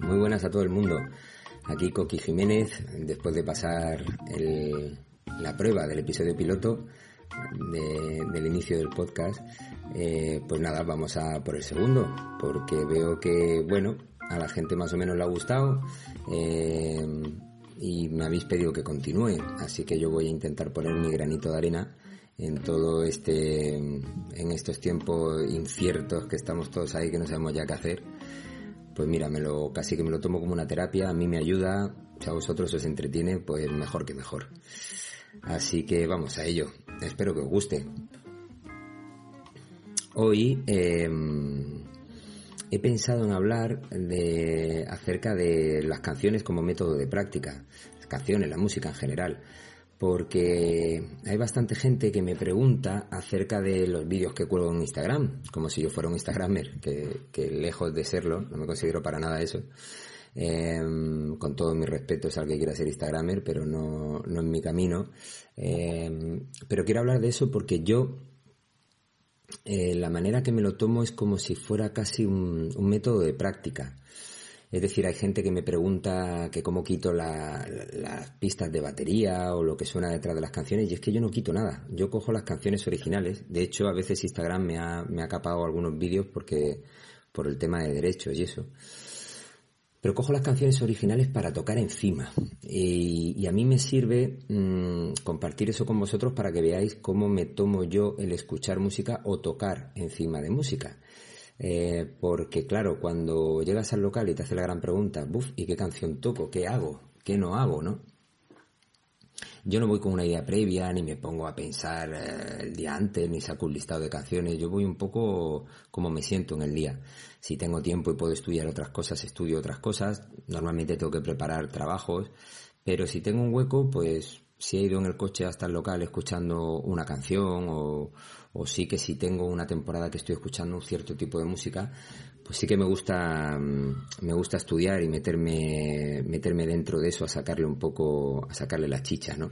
Muy buenas a todo el mundo. Aquí Coqui Jiménez, después de pasar la prueba del episodio piloto del inicio del podcast, eh, pues nada, vamos a por el segundo, porque veo que, bueno, a la gente más o menos le ha gustado eh, y me habéis pedido que continúe, así que yo voy a intentar poner mi granito de arena en todo este, en estos tiempos inciertos que estamos todos ahí, que no sabemos ya qué hacer pues mira, me lo, casi que me lo tomo como una terapia, a mí me ayuda, si a vosotros os entretiene, pues mejor que mejor. Así que vamos a ello, espero que os guste. Hoy em, he pensado en hablar de, acerca de las canciones como método de práctica, las canciones, la música en general porque hay bastante gente que me pregunta acerca de los vídeos que cuelgo en Instagram, como si yo fuera un Instagramer, que, lejos de serlo, no me considero para nada eso. Em, con todo mi respeto es al que quiera ser Instagramer, pero no, no en mi camino. Em, pero quiero hablar de eso porque yo, eh, la manera que me lo tomo es como si fuera casi un método de práctica. Es decir, hay gente que me pregunta que cómo quito las pistas de batería o lo que suena detrás de las canciones y es que yo no quito nada. Yo cojo las canciones originales. De hecho, a veces Instagram me ha, me ha capado algunos vídeos porque por el tema de derechos y eso. Pero cojo las canciones originales para tocar encima. Y, a mí me sirve mm, compartir eso con vosotros para que veáis cómo me tomo yo el escuchar música o tocar encima de música. Eh, porque claro, cuando llegas al local y te hace la gran pregunta, buf, ¿y qué canción toco? ¿Qué hago? ¿Qué no hago? ¿No? Yo no voy con una idea previa, ni me pongo a pensar eh, el día antes, ni saco un listado de canciones. Yo voy un poco como me siento en el día. Si tengo tiempo y puedo estudiar otras cosas, estudio otras cosas. Normalmente tengo que preparar trabajos. Pero si tengo un hueco, pues si he ido en el coche hasta el local escuchando una canción o, o sí que si tengo una temporada que estoy escuchando un cierto tipo de música, pues sí que me gusta, mm, me gusta estudiar y meterme, meterme dentro de eso a sacarle un poco, a sacarle la chicha, ¿no?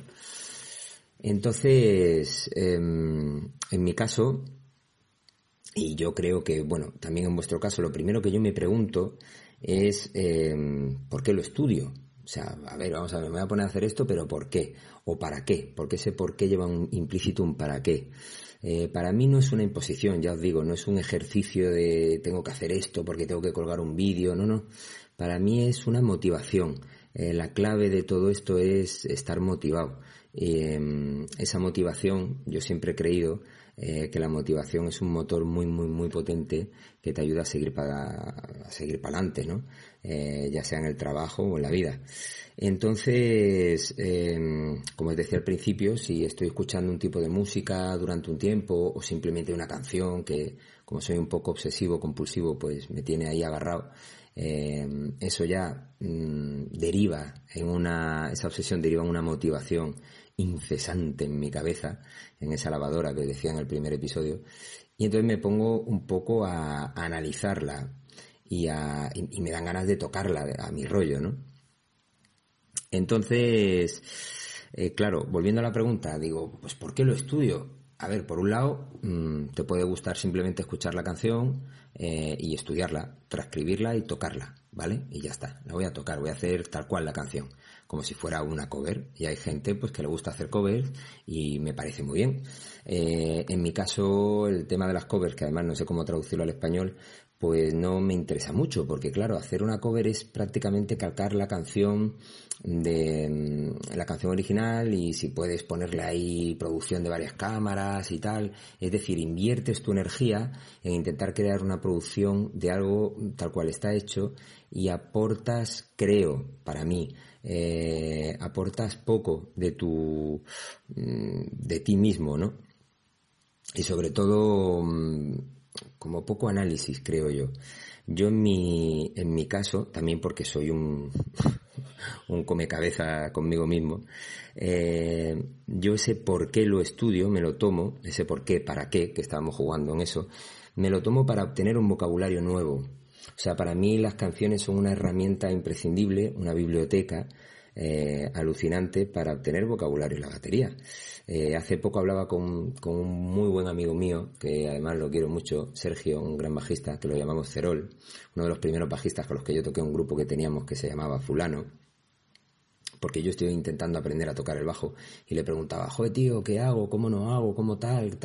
Entonces, em, en mi caso, y yo creo que, bueno, también en vuestro caso, lo primero que yo me pregunto es em, ¿por qué lo estudio? O sea, a ver, vamos a ver, me voy a poner a hacer esto, pero ¿por qué? ¿O para qué? Porque ese por qué lleva un implícito un para qué. Eh, para mí no es una imposición, ya os digo, no es un ejercicio de tengo que hacer esto porque tengo que colgar un vídeo, no, no. Para mí es una motivación. Eh, la clave de todo esto es estar motivado. Em, esa motivación, yo siempre he creído eh, que la motivación es un motor muy, muy, muy potente que te ayuda a seguir para, a seguir para adelante, ¿no? Ya sea en el trabajo o en la vida. Entonces, em, como os decía al principio, si estoy escuchando un tipo de música durante un tiempo o simplemente una canción que, como soy un poco obsesivo, compulsivo, pues me tiene ahí agarrado, em, eso ya mm, deriva en una, esa obsesión deriva en una motivación incesante en mi cabeza, en esa lavadora que decía en el primer episodio, y entonces me pongo un poco a, analizarla y, a, y me dan ganas de tocarla a mi rollo, ¿no? Entonces, eh, claro, volviendo a la pregunta, digo, pues ¿por qué lo estudio? A ver, por un lado, mm, te puede gustar simplemente escuchar la canción eh, y estudiarla, transcribirla y tocarla, ¿vale? Y ya está, la voy a tocar, voy a hacer tal cual la canción, como si fuera una cover. Y hay gente pues que le gusta hacer covers y me parece muy bien. Eh, en mi caso, el tema de las covers, que además no sé cómo traducirlo al español, pues no me interesa mucho, porque claro, hacer una cover es prácticamente calcar la canción de mm, la canción original y si puedes ponerle ahí producción de varias cámaras y tal, es decir, inviertes tu energía en intentar crear una producción de algo tal cual está hecho y aportas, creo, para mí, eh, aportas poco de tu, mm, de ti mismo, ¿no? Y sobre todo, mm, como poco análisis, creo yo. Yo en mi, en mi caso, también porque soy un, un come cabeza conmigo mismo, eh, yo ese por qué lo estudio, me lo tomo, ese por qué, para qué, que estábamos jugando en eso, me lo tomo para obtener un vocabulario nuevo. O sea, para mí las canciones son una herramienta imprescindible, una biblioteca, eh, alucinante para obtener vocabulario en la batería. Eh, hace poco hablaba con, un muy buen amigo mío, que además lo quiero mucho, Sergio, un gran bajista, que lo llamamos Cerol, uno de los primeros bajistas con los que yo toqué un grupo que teníamos que se llamaba Fulano, porque yo estoy intentando aprender a tocar el bajo y le preguntaba, joder tío, ¿qué hago? ¿Cómo no hago? ¿Cómo tal?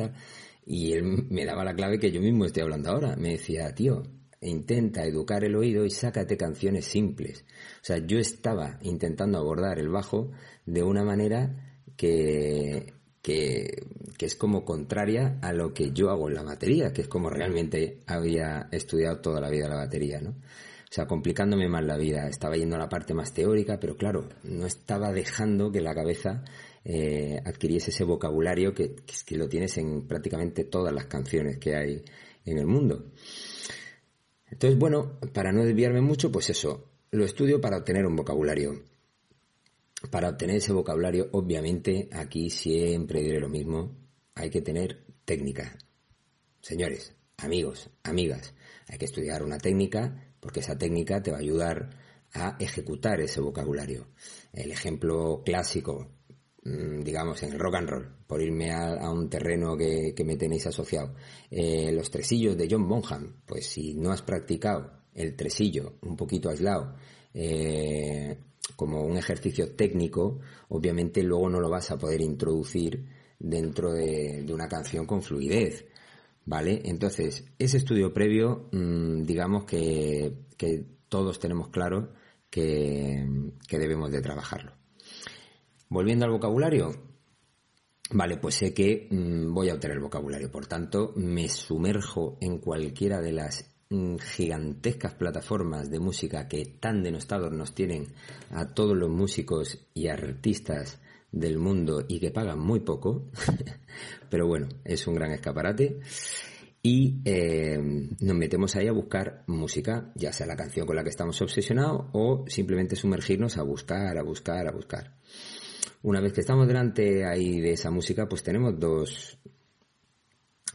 Y él me daba la clave que yo mismo estoy hablando ahora. Me decía, tío, intenta educar el oído y sácate canciones simples. O sea, yo estaba intentando abordar el bajo de una manera que, que, que, es como contraria a lo que yo hago en la batería, que es como realmente había estudiado toda la vida la batería, ¿no? O sea, complicándome más la vida. Estaba yendo a la parte más teórica, pero claro, no estaba dejando que la cabeza eh, adquiriese ese vocabulario que, que lo tienes en prácticamente todas las canciones que hay en el mundo. Entonces, bueno, para no desviarme mucho, pues eso, lo estudio para obtener un vocabulario. Para obtener ese vocabulario, obviamente, aquí siempre diré lo mismo, hay que tener técnica. Señores, amigos, amigas, hay que estudiar una técnica porque esa técnica te va a ayudar a ejecutar ese vocabulario. El ejemplo clásico, digamos, en el rock and roll, por irme a, un terreno que, me tenéis asociado. Eh, los tresillos de John Bonham, pues si no has practicado el tresillo un poquito aislado, eh, como un ejercicio técnico, obviamente luego no lo vas a poder introducir dentro de, una canción con fluidez. ¿Vale? Entonces, ese estudio previo, mm, digamos que, todos tenemos claro que, que debemos de trabajarlo. Volviendo al vocabulario, Vale, pues sé que mm, voy a obtener vocabulario, por tanto me sumerjo en cualquiera de las mm, gigantescas plataformas de música que tan denostados nos tienen a todos los músicos y artistas del mundo y que pagan muy poco, pero bueno, es un gran escaparate. Y eh, nos metemos ahí a buscar música, ya sea la canción con la que estamos obsesionados o simplemente sumergirnos a buscar, a buscar, a buscar. Una vez que estamos delante ahí de esa música, pues tenemos dos,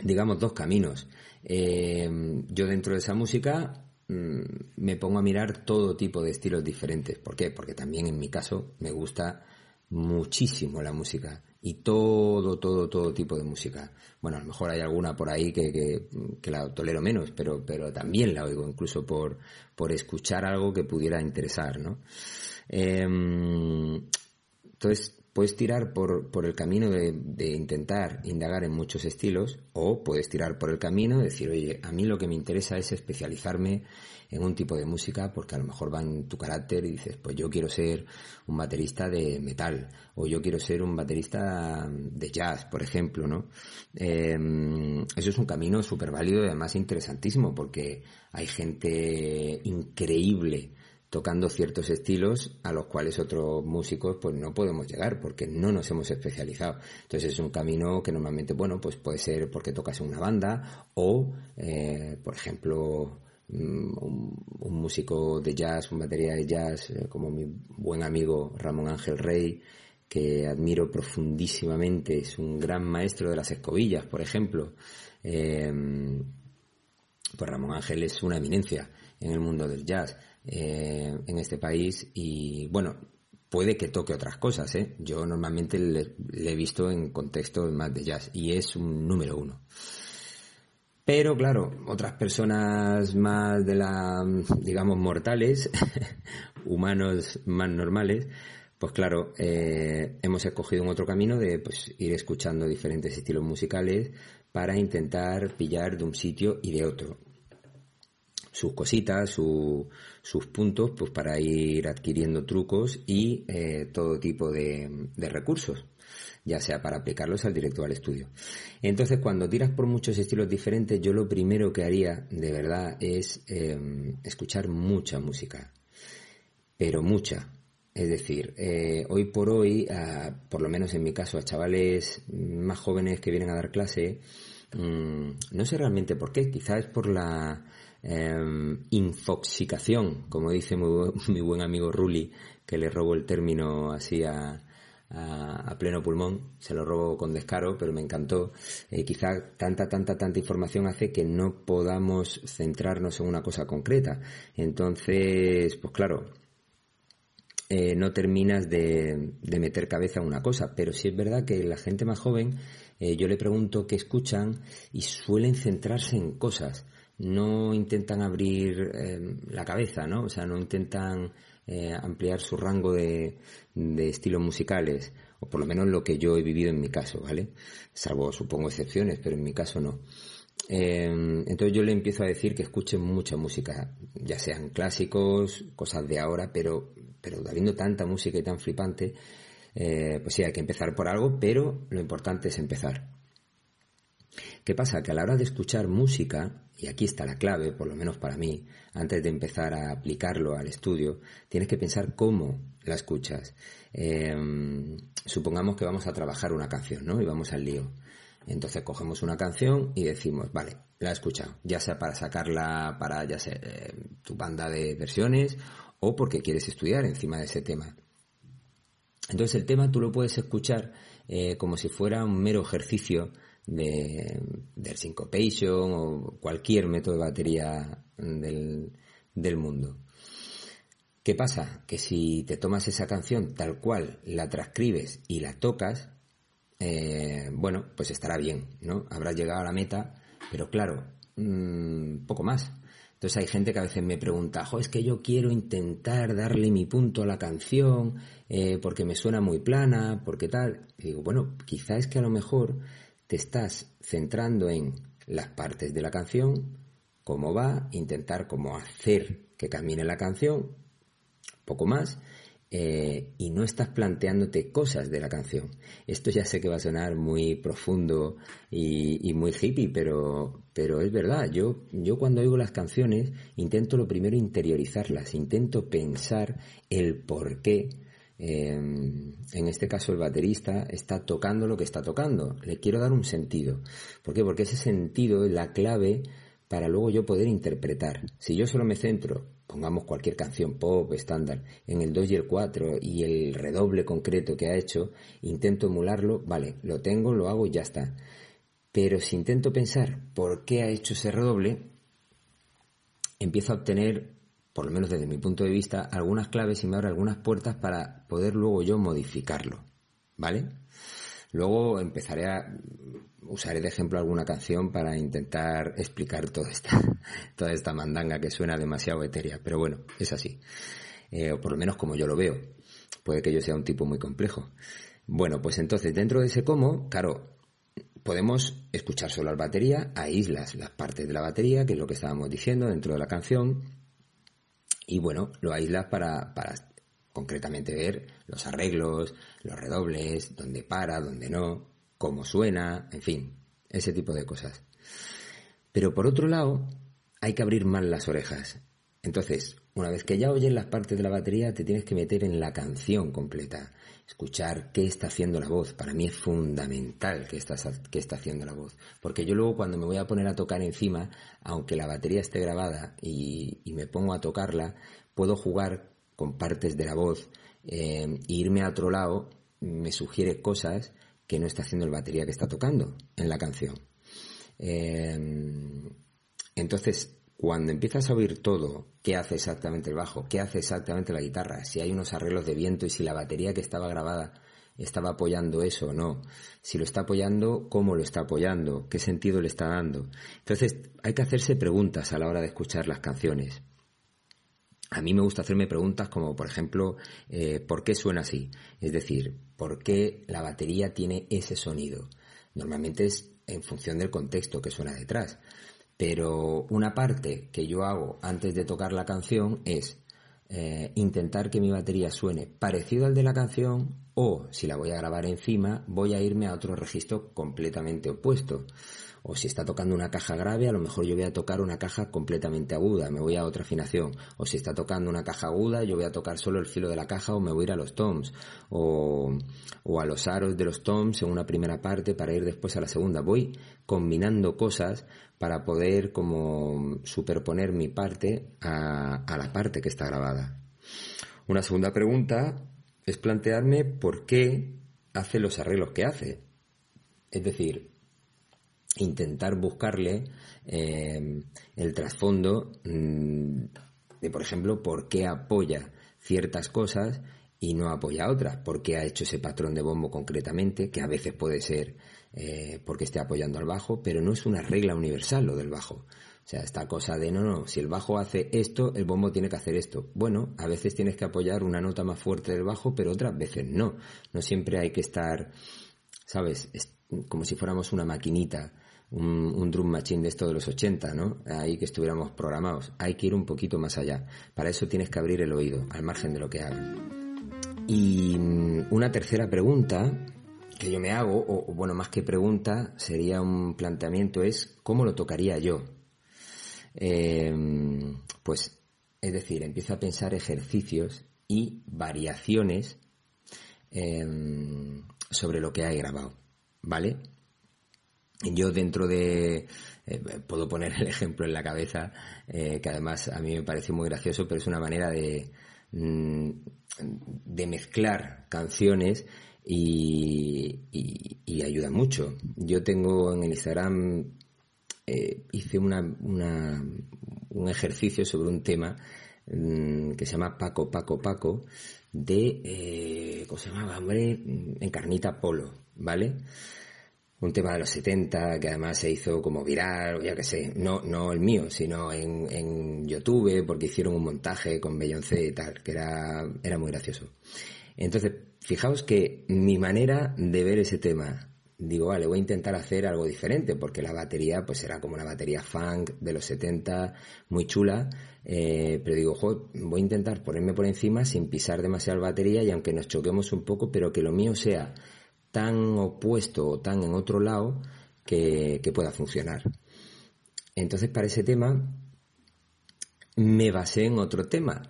digamos, dos caminos. Eh, yo dentro de esa música mm, me pongo a mirar todo tipo de estilos diferentes. ¿Por qué? Porque también en mi caso me gusta muchísimo la música y todo, todo, todo tipo de música. Bueno, a lo mejor hay alguna por ahí que, la tolero menos, pero, pero también la oigo, incluso por, por escuchar algo que pudiera interesar, ¿no? Em, entonces, puedes tirar por, por el camino de, de, intentar indagar en muchos estilos o puedes tirar por el camino de decir, oye, a mí lo que me interesa es especializarme en un tipo de música porque a lo mejor va en tu carácter y dices, pues yo quiero ser un baterista de metal o yo quiero ser un baterista de jazz, por ejemplo, ¿no? Em, eso es un camino súper válido y además interesantísimo porque hay gente increíble tocando ciertos estilos a los cuales otros músicos pues no podemos llegar porque no nos hemos especializado. Entonces es un camino que normalmente, bueno, pues puede ser porque tocas en una banda o, eh, por ejemplo, Mm, un, músico de jazz, un batería de jazz, eh, como mi buen amigo Ramón Ángel Rey, que admiro profundísimamente, es un gran maestro de las escobillas, por ejemplo. Eh, pues Ramón Ángel es una eminencia en el mundo del jazz eh, en este país y bueno, puede que toque otras cosas, ¿eh? Yo normalmente le, he visto en contexto más de jazz y es un número uno. Pero claro, otras personas más de la, digamos, mortales, humanos más normales, pues claro, eh, hemos escogido un otro camino de pues, ir escuchando diferentes estilos musicales para intentar pillar de un sitio y de otro sus cositas, sus puntos, pues para ir adquiriendo trucos y eh, todo tipo de recursos ya sea para aplicarlos al directo al estudio. Entonces, cuando tiras por muchos estilos diferentes, yo lo primero que haría, de verdad, es em, escuchar mucha música, pero mucha. Es decir, eh, hoy por hoy, por lo menos en mi caso, a chavales más jóvenes que vienen a dar clase, mm, no sé realmente por qué, quizás es por la em, infoxicación, como dice mi, buen amigo Ruli, que le robo el término así a, a, pleno pulmón, se lo robo con descaro, pero me encantó. Eh, quizá tanta, tanta, tanta información hace que no podamos centrarnos en una cosa concreta. Entonces, pues claro, eh, no terminas de, meter cabeza en una cosa. Pero sí es verdad que la gente más joven, eh, yo le pregunto qué escuchan y suelen centrarse en cosas. No intentan abrir eh, la cabeza, ¿no? O sea, no intentan ampliar su rango de, estilos musicales, o por lo menos lo que yo he vivido en mi caso, ¿vale? Salvo, supongo, excepciones, pero en mi caso no. entonces yo le empiezo a decir que escuchen mucha música, ya sean clásicos, cosas de ahora, pero pero habiendo tanta música y tan flipante, eh, pues sí, hay que empezar por algo, pero lo importante es empezar. ¿Qué pasa? Que a la hora de escuchar música, y aquí está la clave, por lo menos para mí, antes de empezar a aplicarlo al estudio, tienes que pensar cómo la escuchas. Em, supongamos que vamos a trabajar una canción, ¿no? Y vamos al lío. Entonces cogemos una canción y decimos, vale, la he escuchado, ya sea para sacarla para, ya sea, eh, tu banda de versiones o porque quieres estudiar encima de ese tema. Entonces el tema tú lo puedes escuchar eh, como si fuera un mero ejercicio de, del syncopation o cualquier método de batería del, del mundo. ¿Qué pasa? Que si te tomas esa canción tal cual, la transcribes y la tocas, eh, bueno, pues estará bien, ¿no? Habrás llegado a la meta, pero claro, mmm, poco más. Entonces hay gente que a veces me pregunta, es que yo quiero intentar darle mi punto a la canción eh, porque me suena muy plana, porque tal. Y digo, bueno, quizá es que a lo mejor te estás centrando en las partes de la canción, cómo va, intentar cómo hacer que camine la canción, poco más, eh, y no estás planteándote cosas de la canción. Esto ya sé que va a sonar muy profundo y, muy hippie, pero, pero es verdad. Yo, yo cuando oigo las canciones intento lo primero interiorizarlas, intento pensar el por qué. Em, en este caso el baterista está tocando lo que está tocando. Le quiero dar un sentido. ¿Por qué? Porque ese sentido es la clave para luego yo poder interpretar. Si yo solo me centro pongamos cualquier canción pop estándar en el 2 y el 4 y el redoble concreto que ha hecho, intento emularlo, vale, lo tengo, lo hago y ya está. Pero si intento pensar por qué ha hecho ese redoble, empiezo a obtener, por lo menos desde mi punto de vista, algunas claves y me abre algunas puertas para poder luego yo modificarlo. ¿Vale? Luego empezaré a usaré de ejemplo alguna canción para intentar explicar toda esta, toda esta mandanga que suena demasiado etérea. Pero bueno, es así. Eh, o por lo menos como yo lo veo. Puede que yo sea un tipo muy complejo. Bueno, pues entonces dentro de ese cómo, claro, podemos escuchar solo la batería, aíslas las partes de la batería, que es lo que estábamos diciendo dentro de la canción, y bueno, lo aíslas para, para concretamente ver los arreglos, los redobles, dónde para, dónde no, cómo suena, en fin, ese tipo de cosas. Pero por otro lado, hay que abrir más las orejas. Entonces, una vez que ya oyes las partes de la batería, te tienes que meter en la canción completa, escuchar qué está haciendo la voz. Para mí es fundamental qué está, está haciendo la voz, porque yo luego cuando me voy a poner a tocar encima, aunque la batería esté grabada y, me pongo a tocarla, puedo jugar con partes de la voz eh, e irme a otro lado, me sugiere cosas que no está haciendo el batería que está tocando en la canción. Em, entonces, cuando empiezas a oír todo, qué hace exactamente el bajo, qué hace exactamente la guitarra, si hay unos arreglos de viento y si la batería que estaba grabada estaba apoyando eso o no, si lo está apoyando, cómo lo está apoyando, qué sentido le está dando. Entonces, hay que hacerse preguntas a la hora de escuchar las canciones. A mí me gusta hacerme preguntas como, por ejemplo, eh, ¿por qué suena así? Es decir, ¿por qué la batería tiene ese sonido? Normalmente es en función del contexto que suena detrás. Pero una parte que yo hago antes de tocar la canción es eh, intentar que mi batería suene parecido al de la canción o, si la voy a grabar encima, voy a irme a otro registro completamente opuesto o si está tocando una caja grave, a lo mejor yo voy a tocar una caja completamente aguda, me voy a otra afinación, o si está tocando una caja aguda, yo voy a tocar solo el filo de la caja o me voy a ir a los toms, o, o a los aros de los toms en una primera parte para ir después a la segunda. Voy combinando cosas para poder como superponer mi parte a, a la parte que está grabada. Una segunda pregunta es plantearme por qué hace los arreglos que hace. Es decir, intentar buscarle eh, el trasfondo mm, de, por ejemplo, por qué apoya ciertas cosas y no apoya otras. ¿Por qué ha hecho ese patrón de bombo concretamente? Que a veces puede ser eh, porque esté apoyando al bajo, pero no es una regla universal lo del bajo. O sea, esta cosa de no, no, si el bajo hace esto, el bombo tiene que hacer esto. Bueno, a veces tienes que apoyar una nota más fuerte del bajo, pero otras veces no. No siempre hay que estar, ¿sabes? como si fuéramos una maquinita, un, drum machine de esto de los 80, ¿no? Ahí que estuviéramos programados. Hay que ir un poquito más allá. Para eso tienes que abrir el oído, al margen de lo que hagan. Y mm, una tercera pregunta que yo me hago, o, bueno, más que pregunta, sería un planteamiento, es ¿cómo lo tocaría yo? Em, pues, es decir, empiezo a pensar ejercicios y variaciones em, sobre lo que he grabado, ¿vale? Yo dentro de, eh, puedo poner el ejemplo en la cabeza, eh, que además a mí me parece muy gracioso, pero es una manera de, mm, de mezclar canciones y, ayuda mucho. Yo tengo en el Instagram, eh, hice una, un ejercicio sobre un tema mm, que se llama Paco, Paco, Paco, de, eh, ¿cómo se llamaba, hombre? Encarnita Polo, ¿vale? Un tema de los 70 que además se hizo como viral, o ya que sé, no, no el mío, sino en, en YouTube, porque hicieron un montaje con Beyoncé y tal, que era, era muy gracioso. Entonces, fijaos que mi manera de ver ese tema, digo, vale, voy a intentar hacer algo diferente, porque la batería, pues era como una batería funk de los 70, muy chula, eh, pero digo, voy a intentar ponerme por encima sin pisar demasiado la batería y aunque nos choquemos un poco, pero que lo mío sea tan opuesto o tan en otro lado que, pueda funcionar. Entonces, para ese tema, me basé en otro tema,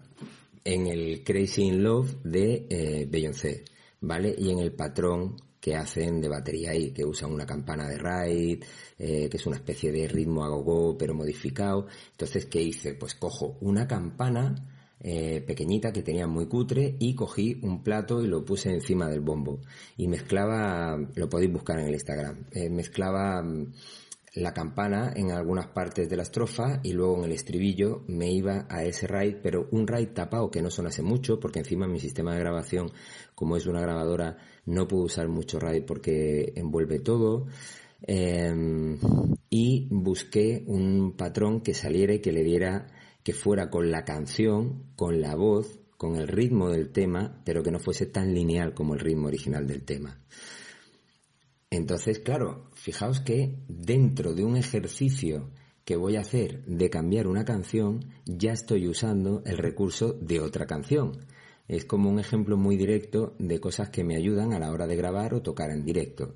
en el Crazy in Love de eh, Beyoncé, ¿vale? Y en el patrón que hacen de batería ahí, que usan una campana de ride, eh, que es una especie de ritmo a pero modificado. Entonces, ¿qué hice? Pues cojo una campana eh, pequeñita que tenía muy cutre y cogí un plato y lo puse encima del bombo y mezclaba, lo podéis buscar en el Instagram, eh, mezclaba mm, la campana en algunas partes de la estrofa y luego en el estribillo me iba a ese raid, pero un raid tapado que no sonase mucho porque encima mi sistema de grabación, como es una grabadora, no puedo usar mucho raid porque envuelve todo. Em, y busqué un patrón que saliera y que le diera que fuera con la canción, con la voz, con el ritmo del tema, pero que no fuese tan lineal como el ritmo original del tema. Entonces, claro, fijaos que dentro de un ejercicio que voy a hacer de cambiar una canción, ya estoy usando el recurso de otra canción. Es como un ejemplo muy directo de cosas que me ayudan a la hora de grabar o tocar en directo.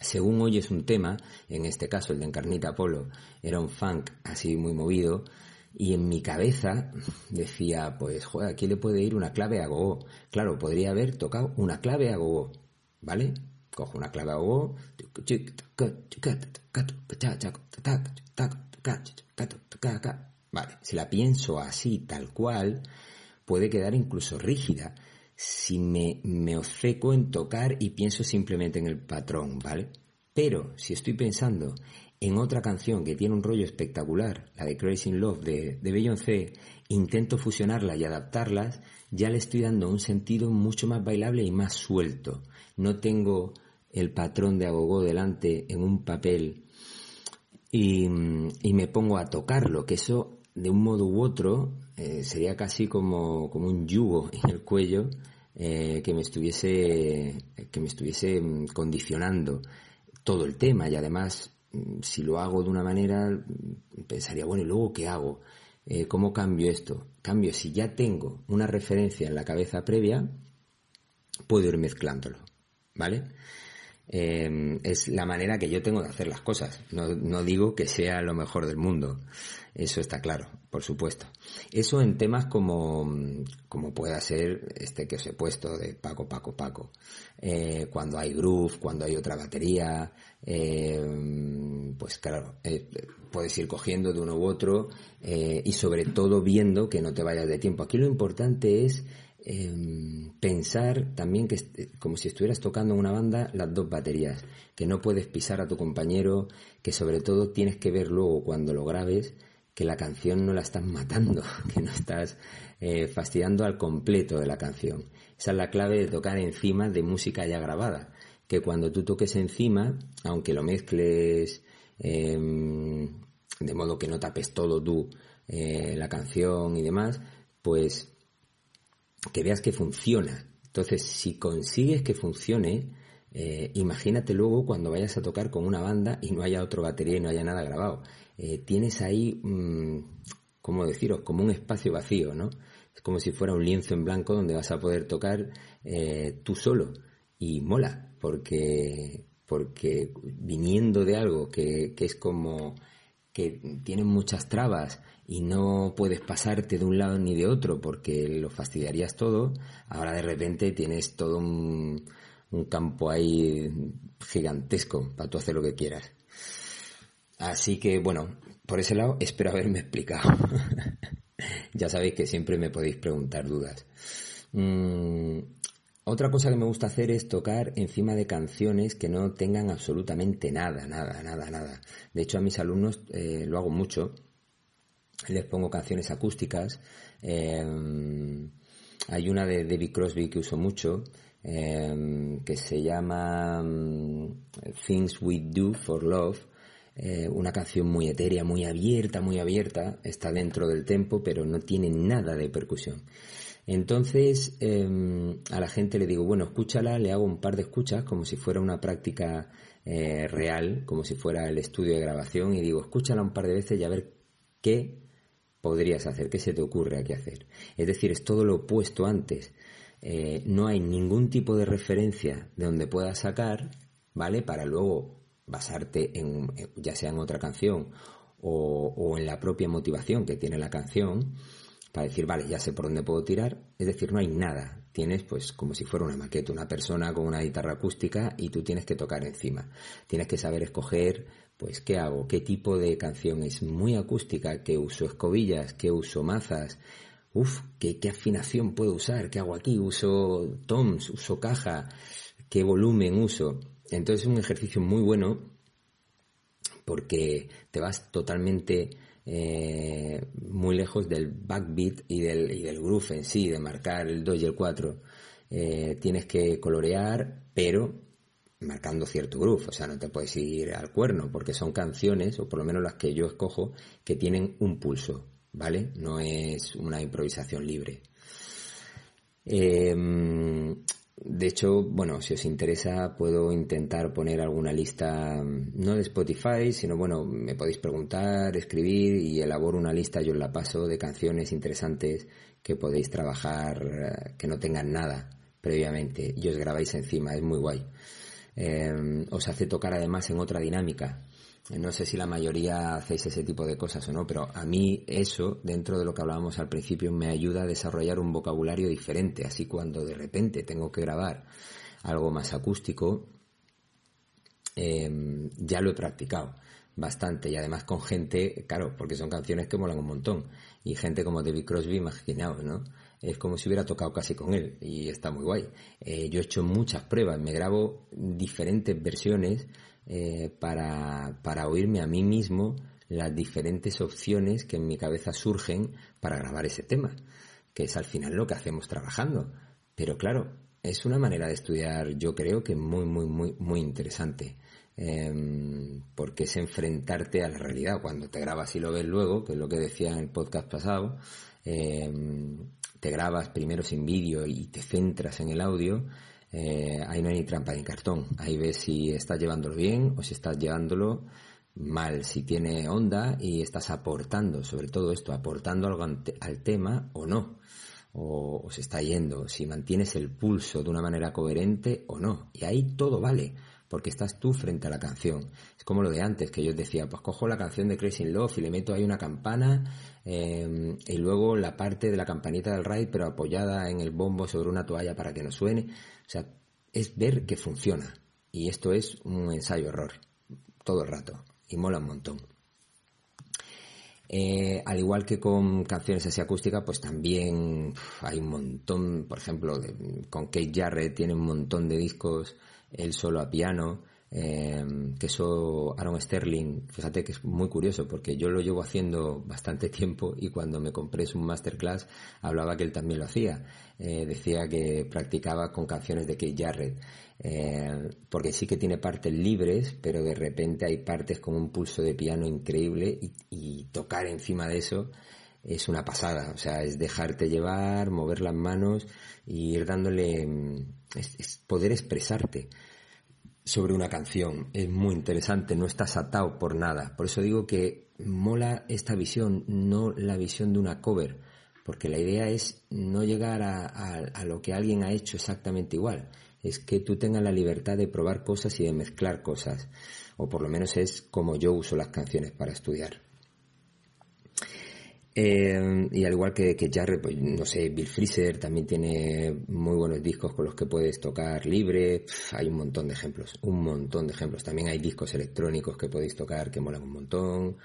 Según oyes un tema, en este caso el de Encarnita Polo, era un funk así muy movido, y en mi cabeza decía, pues, joder, aquí le puede ir una clave a go. Claro, podría haber tocado una clave a go, ¿vale? Cojo una clave a go. Vale, si la pienso así, tal cual, puede quedar incluso rígida si me, me ofeco en tocar y pienso simplemente en el patrón, ¿vale? Pero si estoy pensando en otra canción que tiene un rollo espectacular, la de Crazy Love de, de Beyoncé, intento fusionarla y adaptarlas, ya le estoy dando un sentido mucho más bailable y más suelto. No tengo el patrón de agogó delante en un papel y, me pongo a tocarlo, que eso de un modo u otro eh, sería casi como, como un yugo en el cuello eh, que me estuviese que me estuviese mm, condicionando todo el tema y además si lo hago de una manera, pensaría, bueno, ¿y luego qué hago? Eh, ¿Cómo cambio esto? Cambio, si ya tengo una referencia en la cabeza previa, puedo ir mezclándolo, ¿vale? Eh, es la manera que yo tengo de hacer las cosas. No, no, digo que sea lo mejor del mundo. Eso está claro, por supuesto. Eso en temas como, como pueda ser este que os he puesto de Paco, Paco, Paco. Eh, cuando hay groove, cuando hay otra batería, eh, pues claro, puedes ir cogiendo de uno u otro y sobre todo viendo que no te vayas de tiempo. Aquí lo importante es pensar también que como si estuvieras tocando una banda las dos baterías, que no puedes pisar a tu compañero, que sobre todo tienes que ver luego cuando lo grabes que la canción no la estás matando, que no estás eh, fastidiando al completo de la canción. Esa es la clave de tocar encima de música ya grabada, que cuando tú toques encima, aunque lo mezcles em, de modo que no tapes todo tú eh, la canción y demás, pues que veas que funciona. Entonces, si consigues que funcione, eh, imagínate luego cuando vayas a tocar con una banda y no haya otro batería y no haya nada grabado. Eh, tienes ahí, mm, ¿cómo deciros? Como un espacio vacío, ¿no? Es como si fuera un lienzo en blanco donde vas a poder tocar eh, tú solo. Y mola, porque, porque viniendo de algo que, que es como que tiene muchas trabas y no puedes pasarte de un lado ni de otro porque lo fastidiarías todo, ahora de repente tienes todo un, un campo ahí gigantesco para tú hacer lo que quieras. Así que bueno, por ese lado espero haberme explicado. ya sabéis que siempre me podéis preguntar dudas. Mm, otra cosa que me gusta hacer es tocar encima de canciones que no tengan absolutamente nada, nada, nada, nada. De hecho, a mis alumnos eh, lo hago mucho. Les pongo canciones acústicas. Eh, hay una de David Crosby que uso mucho, Em, que se llama mm, Things We Do for Love, eh, una canción muy etérea, muy abierta, muy abierta, está dentro del tempo, pero no tiene nada de percusión. Entonces em, a la gente le digo, bueno, escúchala, le hago un par de escuchas como si fuera una práctica eh, real, como si fuera el estudio de grabación, y digo, escúchala un par de veces y a ver qué podrías hacer, qué se te ocurre aquí hacer. Es decir, es todo lo opuesto antes. Eh, no hay ningún tipo de referencia de donde puedas sacar, ¿vale? Para luego basarte en, eh, ya sea en otra canción o, en la propia motivación que tiene la canción, para decir, vale, ya sé por dónde puedo tirar. Es decir, no hay nada. Tienes, pues, como si fuera una maqueta, una persona con una guitarra acústica y tú tienes que tocar encima. Tienes que saber escoger, pues, qué hago, qué tipo de canción es muy acústica, que uso escobillas, que uso mazas, Uf, ¿qué, afinación puedo usar, qué hago aquí, uso toms, uso caja, qué volumen uso. Entonces es un ejercicio muy bueno porque te vas totalmente eh, muy lejos del backbeat y del, y del groove en sí, de marcar el 2 y el 4. Eh, tienes que colorear, pero marcando cierto groove, o sea, no te puedes ir al cuerno, porque son canciones, o por lo menos las que yo escojo, que tienen un pulso. ¿vale? No es una improvisación libre. Em, de hecho, bueno, si os interesa, puedo intentar poner alguna lista, no de Spotify, sino bueno, me podéis preguntar, escribir y elaboro una lista, yo os la paso, de canciones interesantes que podéis trabajar, eh, que no tengan nada previamente y os grabáis encima, es muy guay. Em, os hace tocar además en otra dinámica. No sé si la mayoría hacéis ese tipo de cosas o no, pero a mí eso, dentro de lo que hablábamos al principio, me ayuda a desarrollar un vocabulario diferente. Así cuando de repente tengo que grabar algo más acústico, em, ya lo he practicado bastante y además con gente, claro, porque son canciones que molan un montón y gente como David Crosby, imaginaos, ¿no? Es como si hubiera tocado casi con él y está muy guay. Eh, yo he hecho muchas pruebas, me grabo diferentes versiones eh, para, para oírme a mí mismo las diferentes opciones que en mi cabeza surgen para grabar ese tema, que es al final lo que hacemos trabajando. Pero claro, es una manera de estudiar, yo creo que muy, muy, muy, muy interesante. Em, porque es enfrentarte a la realidad. Cuando te grabas y lo ves luego, que es lo que decía en el podcast pasado, em, te grabas primero sin vídeo y te centras en el audio, eh, ahí no hay ni trampa ni cartón. Ahí ves si estás llevándolo bien o si estás llevándolo mal, si tiene onda y estás aportando, sobre todo esto, aportando algo al tema o no. O, o se está yendo, si mantienes el pulso de una manera coherente o no. Y ahí todo vale porque estás tú frente a la canción. Es como lo de antes, que yo decía, pues cojo la canción de Crazy in Love y le meto ahí una campana eh, y luego la parte de la campanita del ride, pero apoyada en el bombo sobre una toalla para que no suene. O sea, es ver que funciona. Y esto es un ensayo-error, todo el rato, y mola un montón. Eh, al igual que con canciones así acústicas, pues también hay un montón, por ejemplo, con Kate Jarrett tiene un montón de discos él solo a piano, Em, que eso Aaron Sterling, fíjate que es muy curioso porque yo lo llevo haciendo bastante tiempo y cuando me compré su masterclass hablaba que él también lo hacía. Eh, decía que practicaba con canciones de Keith Jarrett. Eh, porque sí que tiene partes libres, pero de repente hay partes con un pulso de piano increíble y, tocar encima de eso es una pasada. O sea, es dejarte llevar, mover las manos y ir dándole, mm, es poder expresarte sobre una canción. Es muy interesante, no estás atado por nada. Por eso digo que mola esta visión, no la visión de una cover, porque la idea es no llegar a, lo que alguien ha hecho exactamente igual. Es que tú tengas la libertad de probar cosas y de mezclar cosas. O por lo menos es como yo uso las canciones para estudiar. Eh, y al igual que, que Jarrett, pues, no sé, Bill Freezer también tiene muy buenos discos con los que puedes tocar libre. hay un montón de ejemplos, un montón de ejemplos. También hay discos electrónicos que podéis tocar que molan un montón.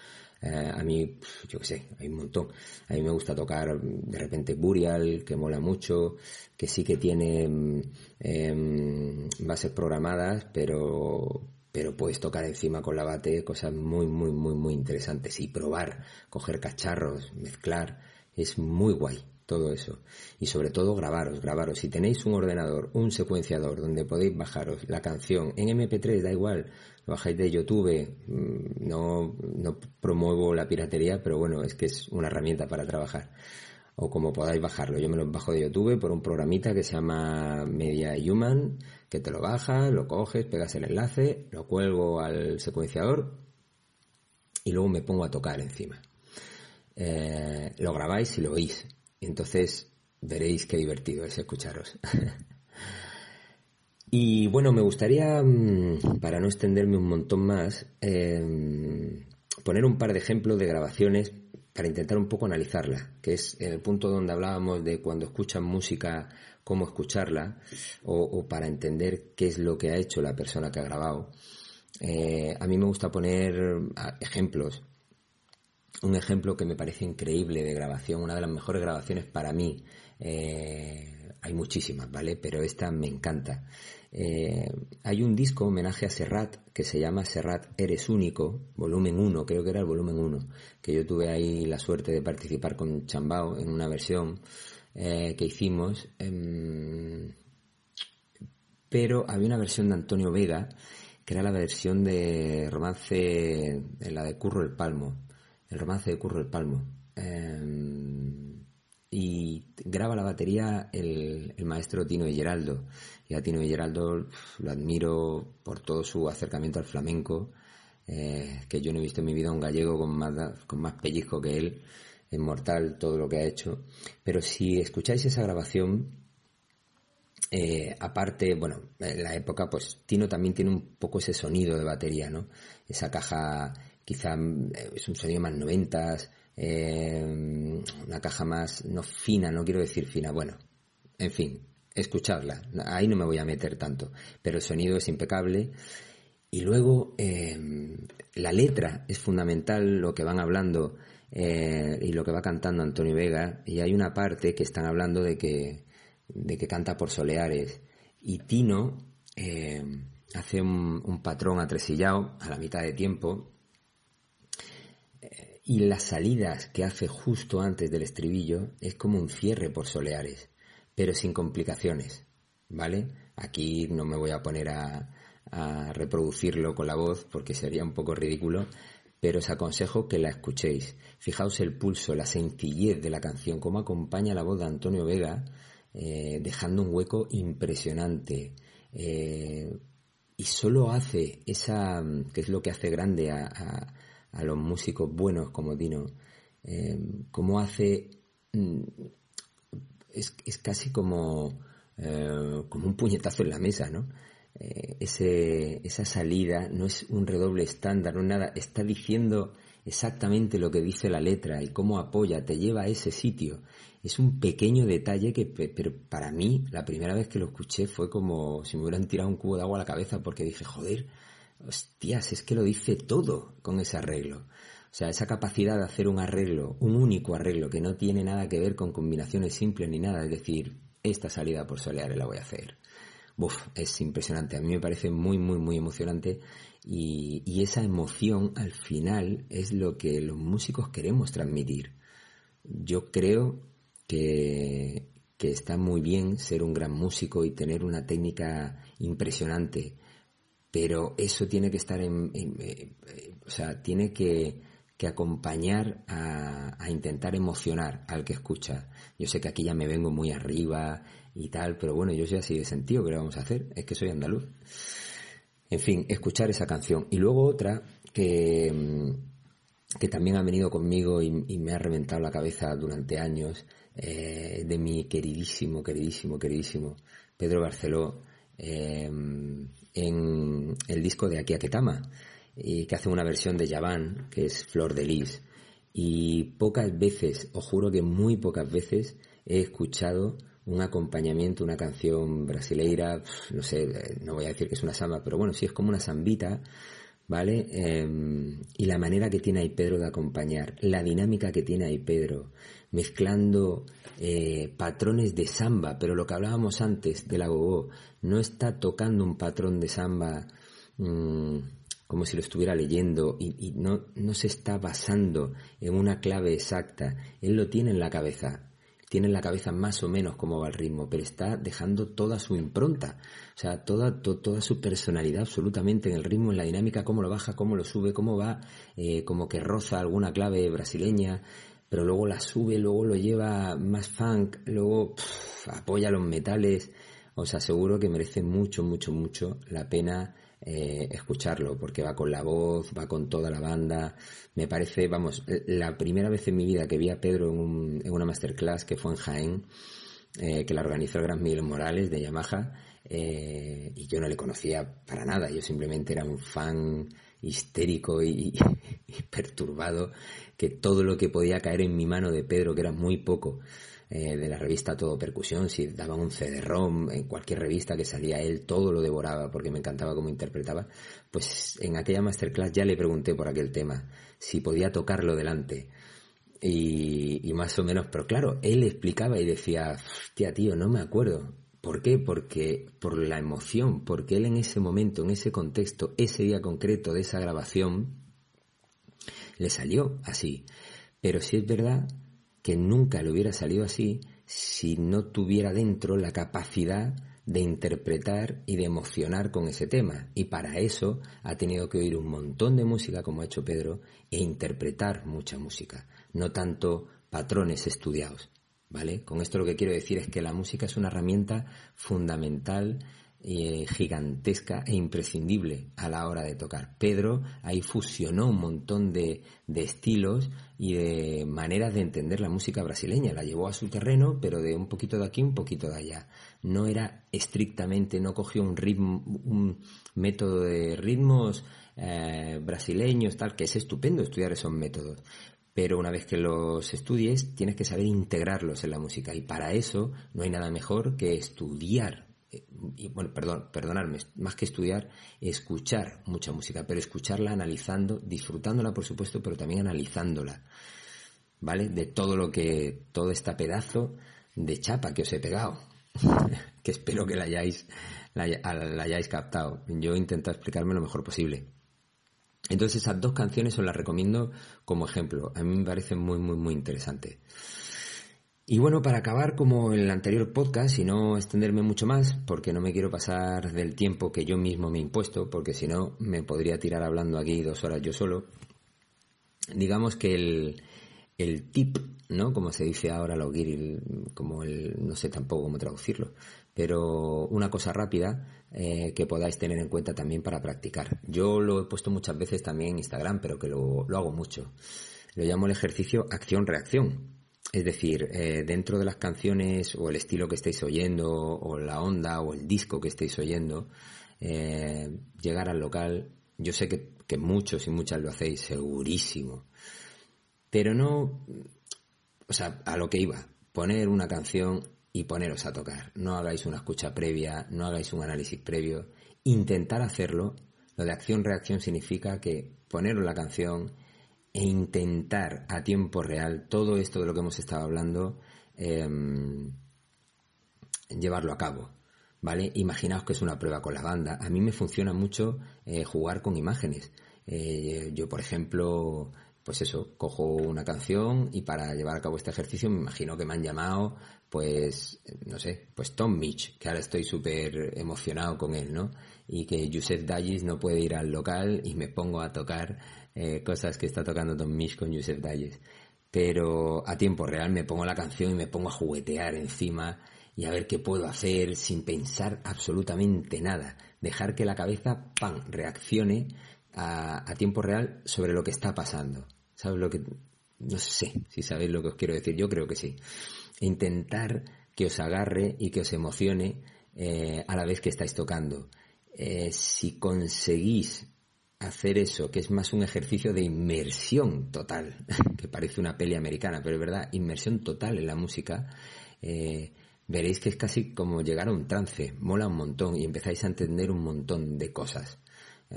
Eh, a mí, yo qué sé, hay un montón. A mí me gusta tocar de repente Burial, que mola mucho, que sí que tiene mm, em, bases programadas, pero pero puedes tocar encima con la bate cosas muy, muy, muy, muy interesantes y probar, coger cacharros, mezclar, es muy guay todo eso. Y sobre todo grabaros, grabaros. Si tenéis un ordenador, un secuenciador donde podéis bajaros la canción en MP3, da igual, bajáis de YouTube, mm, no, no promuevo la piratería, pero bueno, es que es una herramienta para trabajar o como podáis bajarlo. Yo me lo bajo de YouTube por un programita que se llama Media Human, que te lo bajas, lo coges, pegas el enlace, lo cuelgo al secuenciador y luego me pongo a tocar encima. Eh, lo grabáis y lo oís. Entonces veréis qué divertido es escucharos. y bueno, me gustaría, mm, para no extenderme un montón más, eh, poner un par de ejemplos de grabaciones para intentar un poco analizarla, que es el punto donde hablábamos de cuando escuchan música, cómo escucharla, o, para entender qué es lo que ha hecho la persona que ha grabado. Eh, a mí me gusta poner ejemplos. Un ejemplo que me parece increíble de grabación, una de las mejores grabaciones para mí. Eh, hay muchísimas, ¿vale? Pero esta me encanta. Eh, hay un disco homenaje a Serrat que se llama Serrat Eres Único, volumen 1, creo que era el volumen 1, que yo tuve ahí la suerte de participar con Chambao en una versión eh, que hicimos. Em, pero había una versión de Antonio Vega, que era la versión de romance, la de Curro el Palmo, el romance de Curro el Palmo. Y graba la batería el, maestro Tino de Geraldo. Y a Tino de Geraldo lo admiro por todo su acercamiento al flamenco, eh, que yo no he visto en mi vida un gallego con más, con más pellizco que él, es mortal todo lo que ha hecho. Pero si escucháis esa grabación, eh, aparte, bueno, en la época, pues Tino también tiene un poco ese sonido de batería, ¿no? Esa caja quizá eh, es un sonido más noventas, eh, una caja más, no fina, no quiero decir fina, bueno, en fin, escuchadla, ahí no me voy a meter tanto, pero el sonido es impecable. Y luego eh, la letra es fundamental, lo que van hablando eh, y lo que va cantando Antonio Vega. Y hay una parte que están hablando de que, de que canta por soleares. Y Tino hace un, un patrón atresillado a la mitad de tiempo y las salidas que hace justo antes del estribillo es como un cierre por soleares, pero sin complicaciones, ¿vale? Aquí no me voy a poner a, reproducirlo con la voz porque sería un poco ridículo, pero os aconsejo que la escuchéis. Fijaos el pulso, la sencillez de la canción, cómo acompaña la voz de Antonio Vega, eh, dejando un hueco impresionante. Eh, y solo hace esa, que es lo que hace grande a los músicos buenos como Dino, eh, como hace, mm, es, es, casi como, eh, como un puñetazo en la mesa, ¿no? Eh, ese, esa salida no es un redoble estándar, no nada, está diciendo exactamente lo que dice la letra y cómo apoya, te lleva a ese sitio. Es un pequeño detalle que, pero para mí, la primera vez que lo escuché fue como si me hubieran tirado un cubo de agua a la cabeza porque dije, joder, hostias, es que lo dice todo con ese arreglo. O sea, esa capacidad de hacer un arreglo, un único arreglo que no tiene nada que ver con combinaciones simples ni nada, es decir, esta salida por solear la voy a hacer. es impresionante. A mí me parece muy, muy, muy emocionante y, esa emoción al final es lo que los músicos queremos transmitir. Yo creo que está muy bien ser un gran músico y tener una técnica impresionante, pero eso tiene que estar en, eh, o sea, tiene que, que acompañar a, a, intentar emocionar al que escucha. Yo sé que aquí ya me vengo muy arriba y tal, pero bueno, yo soy así de sentido, ¿qué le vamos a hacer? Es que soy andaluz. En fin, escuchar esa canción. Y luego otra que, mm, que también ha venido conmigo y, y me ha reventado la cabeza durante años, eh, de mi queridísimo, queridísimo, queridísimo Pedro Barceló, eh, en el disco de Aquí a Ketama, y que hace una versión de Yaván, que es Flor de Lis. Y pocas veces, os juro que muy pocas veces, he escuchado un acompañamiento, una canción brasileira, no sé, eh, no voy a decir que es una samba, pero bueno, sí es como una sambita, ¿vale? Eh, y la manera que tiene ahí Pedro de acompañar, la dinámica que tiene ahí Pedro, mezclando eh, patrones de samba, pero lo que hablábamos antes de la gogo, no está tocando un patrón de samba mmm, como si lo estuviera leyendo y, y no, no se está basando en una clave exacta, él lo tiene en la cabeza, tiene en la cabeza más o menos cómo va el ritmo, pero está dejando toda su impronta, sea, toda, to, toda su personalidad absolutamente en el ritmo, en la dinámica, cómo lo baja, cómo lo sube, cómo va, eh, como que roza alguna clave brasileña, pero luego la sube, luego lo lleva más funk, luego apoya los metales. Os aseguro que merece mucho, mucho, mucho la pena eh, escucharlo, porque va con la voz, va con toda la banda. Me parece, vamos, la primera vez en mi vida que vi a Pedro en, un, en una masterclass que fue en Jaén, eh, que la organizó el gran Miguel Morales de Yamaha, eh, y yo no le conocía para nada, yo simplemente era un fan histérico y, perturbado que todo lo que podía caer en mi mano de Pedro, que era muy poco, eh, de la revista Todo Percusión, si daban un CD-ROM, en cualquier revista que salía él, todo lo devoraba porque me encantaba cómo interpretaba, pues en aquella masterclass ya le pregunté por aquel tema, si podía tocarlo delante. Y, y más o menos, pero claro, él explicaba y decía, tía tío, no me acuerdo, ¿Por qué? Porque por la emoción, porque él en ese momento, en ese contexto, ese día concreto de esa grabación, le salió así. Pero sí es verdad que nunca le hubiera salido así si no tuviera dentro la capacidad de interpretar y de emocionar con ese tema. Y para eso ha tenido que oír un montón de música, como ha hecho Pedro, e interpretar mucha música, no tanto patrones estudiados. ¿Vale? Con esto lo que quiero decir es que la música es una herramienta fundamental, eh, gigantesca e imprescindible a la hora de tocar. Pedro ahí fusionó un montón de, estilos y de maneras de entender la música brasileña. La llevó a su terreno, pero de un poquito de aquí, un poquito de allá. No era estrictamente, no cogió un método de ritmos eh, brasileños, tal, que es estupendo estudiar esos métodos pero una vez que los estudies tienes que saber integrarlos en la música y para eso no hay nada mejor que estudiar eh, bueno, perdón, perdonarme, más que estudiar, escuchar mucha música, pero escucharla analizando, disfrutándola por supuesto, pero también analizándola, ¿vale? De todo lo que, todo este pedazo de chapa que os he pegado, que espero que la hayáis, la, la hayáis captado. Yo intento explicarme lo mejor posible. Entonces esas dos canciones os las recomiendo como ejemplo. A mí me parecen muy, muy, muy interesantes. Y bueno, para acabar como en el anterior podcast y no extenderme mucho más, porque no me quiero pasar del tiempo que yo mismo me he impuesto, porque si no me podría tirar hablando aquí dos horas yo solo, digamos que el, el tip, ¿no? Como se dice ahora lo como el, no sé tampoco cómo traducirlo, pero una cosa rápida eh, que podáis tener en cuenta también para practicar. Yo lo he puesto muchas veces también en Instagram, pero que lo, lo hago mucho. Lo llamo el ejercicio acción-reacción. Es decir, eh, dentro de las canciones o el estilo que estéis oyendo o la onda o el disco que estéis oyendo, eh, llegar al local, yo sé que, que muchos y muchas lo hacéis, segurísimo. Pero no, o sea, a lo que iba, poner una canción y poneros a tocar. No hagáis una escucha previa, no hagáis un análisis previo. Intentar hacerlo, lo de acción-reacción significa que poneros la canción e intentar a tiempo real todo esto de lo que hemos estado hablando, eh, llevarlo a cabo. ¿vale? Imaginaos que es una prueba con la banda. A mí me funciona mucho eh, jugar con imágenes. Eh, yo, por ejemplo, pues eso, cojo una canción y para llevar a cabo este ejercicio me imagino que me han llamado, pues, no sé, pues Tom Mitch, que ahora estoy súper emocionado con él, ¿no? Y que Joseph Dallis no puede ir al local y me pongo a tocar eh, cosas que está tocando Tom Mitch con Joseph Dallis. Pero a tiempo real me pongo la canción y me pongo a juguetear encima y a ver qué puedo hacer sin pensar absolutamente nada. Dejar que la cabeza, ¡pam!, reaccione a, tiempo real sobre lo que está pasando. ¿Sabes lo que.? No sé si sabéis lo que os quiero decir, yo creo que sí. Intentar que os agarre y que os emocione eh, a la vez que estáis tocando. Eh, si conseguís hacer eso, que es más un ejercicio de inmersión total, que parece una peli americana, pero es verdad, inmersión total en la música, eh, veréis que es casi como llegar a un trance, mola un montón y empezáis a entender un montón de cosas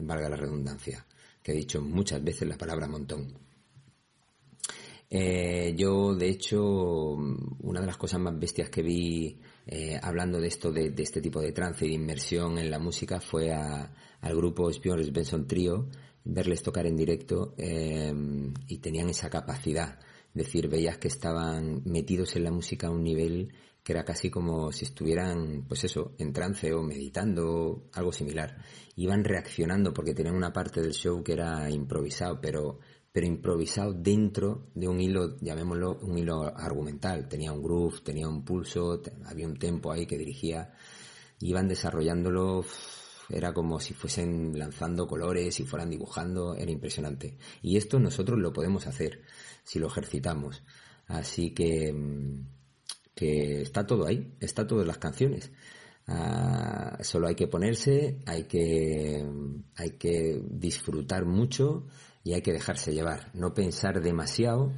valga la redundancia, que he dicho muchas veces la palabra montón. Eh, yo, de hecho, una de las cosas más bestias que vi eh, hablando de esto, de, este tipo de trance y de inmersión en la música, fue al grupo Spioners Benson Trio, verles tocar en directo eh, y tenían esa capacidad. Es decir, veías que estaban metidos en la música a un nivel que era casi como si estuvieran, pues eso, en trance o meditando, algo similar. Iban reaccionando porque tenían una parte del show que era improvisado, pero, pero improvisado dentro de un hilo, llamémoslo un hilo argumental. Tenía un groove, tenía un pulso, había un tempo ahí que dirigía. Iban desarrollándolo, era como si fuesen lanzando colores, y fueran dibujando, era impresionante. Y esto nosotros lo podemos hacer si lo ejercitamos. Así que mm, que está todo ahí, está todo en las canciones. Ah, solo hay que ponerse, hay que, hay que disfrutar mucho y hay que dejarse llevar. No pensar demasiado,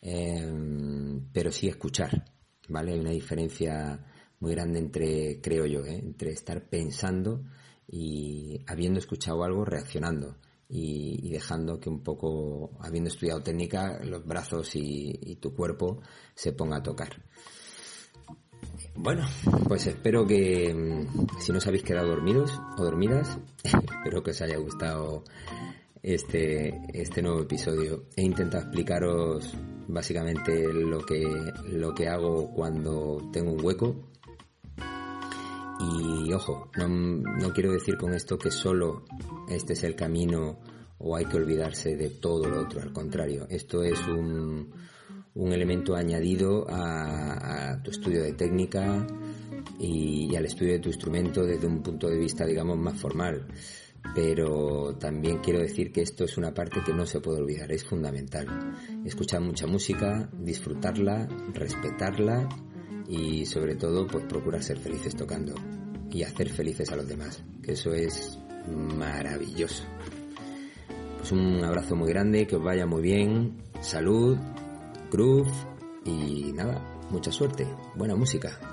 em, pero sí escuchar. ¿Vale? Hay una diferencia muy grande entre, creo yo, ¿eh? entre estar pensando y habiendo escuchado algo, reaccionando. Y, dejando que un poco, habiendo estudiado técnica, los brazos y tu cuerpo se ponga a tocar. Bueno, pues espero que mm, si no os habéis quedado dormidos o dormidas, espero que os haya gustado este, este nuevo episodio. He intentado explicaros básicamente lo que, lo que hago cuando tengo un hueco. Y ojo, no, no quiero decir con esto que solo este es el camino o hay que olvidarse de todo lo otro, al contrario, esto es un, un elemento añadido a, tu estudio de técnica y, al estudio de tu instrumento desde un punto de vista, digamos, más formal. Pero también quiero decir que esto es una parte que no se puede olvidar, es fundamental. Escuchar mucha música, disfrutarla, respetarla y sobre todo pues procurar ser felices tocando y hacer felices a los demás, que eso es maravilloso. Pues un abrazo muy grande, que os vaya muy bien, salud groove y nada, mucha suerte, buena música.